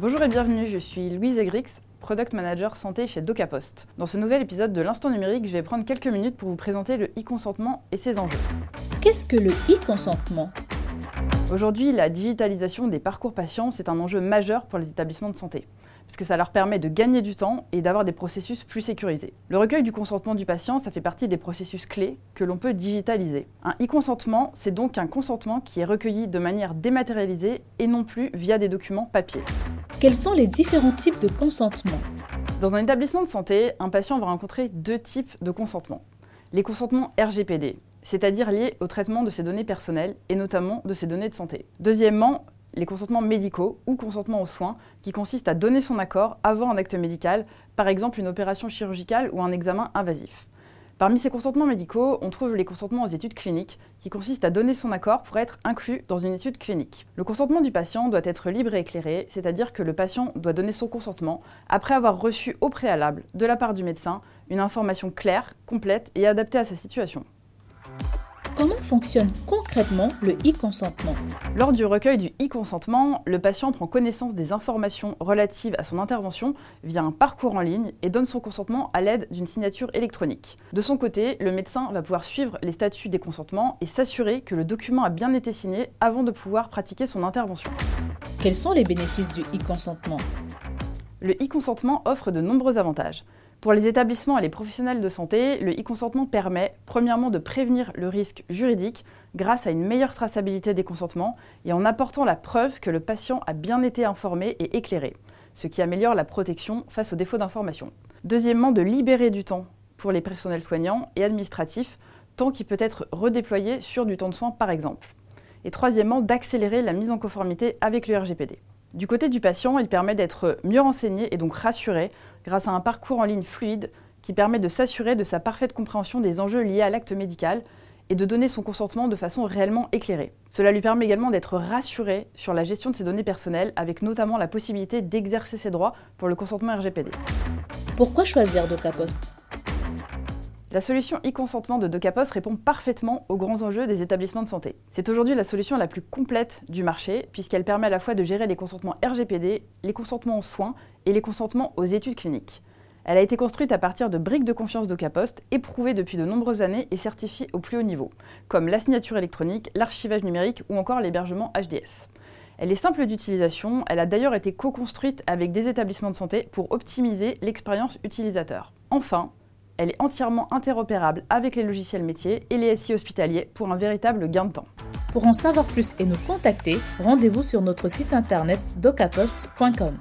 Bonjour et bienvenue, je suis Louise Egrix, Product Manager Santé chez DocaPost. Dans ce nouvel épisode de l'Instant numérique, je vais prendre quelques minutes pour vous présenter le e-consentement et ses enjeux. Qu'est-ce que le e-consentement? Aujourd'hui, la digitalisation des parcours patients, c'est un enjeu majeur pour les établissements de santé puisque ça leur permet de gagner du temps et d'avoir des processus plus sécurisés. Le recueil du consentement du patient, ça fait partie des processus clés que l'on peut digitaliser. Un e-consentement, c'est donc un consentement qui est recueilli de manière dématérialisée et non plus via des documents papier. Quels sont les différents types de consentement Dans un établissement de santé, un patient va rencontrer deux types de consentement. Les consentements RGPD, c'est-à-dire liés au traitement de ses données personnelles et notamment de ses données de santé. Deuxièmement, les consentements médicaux ou consentements aux soins, qui consistent à donner son accord avant un acte médical, par exemple une opération chirurgicale ou un examen invasif. Parmi ces consentements médicaux, on trouve les consentements aux études cliniques, qui consistent à donner son accord pour être inclus dans une étude clinique. Le consentement du patient doit être libre et éclairé, c'est-à-dire que le patient doit donner son consentement après avoir reçu au préalable, de la part du médecin, une information claire, complète et adaptée à sa situation. Comment fonctionne concrètement le e-consentement Lors du recueil du e-consentement, le patient prend connaissance des informations relatives à son intervention via un parcours en ligne et donne son consentement à l'aide d'une signature électronique. De son côté, le médecin va pouvoir suivre les statuts des consentements et s'assurer que le document a bien été signé avant de pouvoir pratiquer son intervention. Quels sont les bénéfices du e-consentement? Le e-consentement offre de nombreux avantages. Pour les établissements et les professionnels de santé, le e-consentement permet, premièrement, de prévenir le risque juridique grâce à une meilleure traçabilité des consentements et en apportant la preuve que le patient a bien été informé et éclairé, ce qui améliore la protection face aux défauts d'information. Deuxièmement, de libérer du temps pour les personnels soignants et administratifs, temps qui peut être redéployé sur du temps de soins par exemple. Et troisièmement, d'accélérer la mise en conformité avec le RGPD. Du côté du patient, il permet d'être mieux renseigné et donc rassuré grâce à un parcours en ligne fluide qui permet de s'assurer de sa parfaite compréhension des enjeux liés à l'acte médical et de donner son consentement de façon réellement éclairée. Cela lui permet également d'être rassuré sur la gestion de ses données personnelles, avec notamment la possibilité d'exercer ses droits pour le consentement RGPD. Pourquoi choisir DocaPost? La solution e-consentement de DocaPost répond parfaitement aux grands enjeux des établissements de santé. C'est aujourd'hui la solution la plus complète du marché, puisqu'elle permet à la fois de gérer les consentements RGPD, les consentements aux soins et les consentements aux études cliniques. Elle a été construite à partir de briques de confiance DocaPost, éprouvées depuis de nombreuses années et certifiées au plus haut niveau, comme la signature électronique, l'archivage numérique ou encore l'hébergement HDS. Elle est simple d'utilisation, elle a d'ailleurs été co-construite avec des établissements de santé pour optimiser l'expérience utilisateur. Enfin, elle est entièrement interopérable avec les logiciels métiers et les SI hospitaliers pour un véritable gain de temps. Pour en savoir plus et nous contacter, rendez-vous sur notre site internet docapost.com.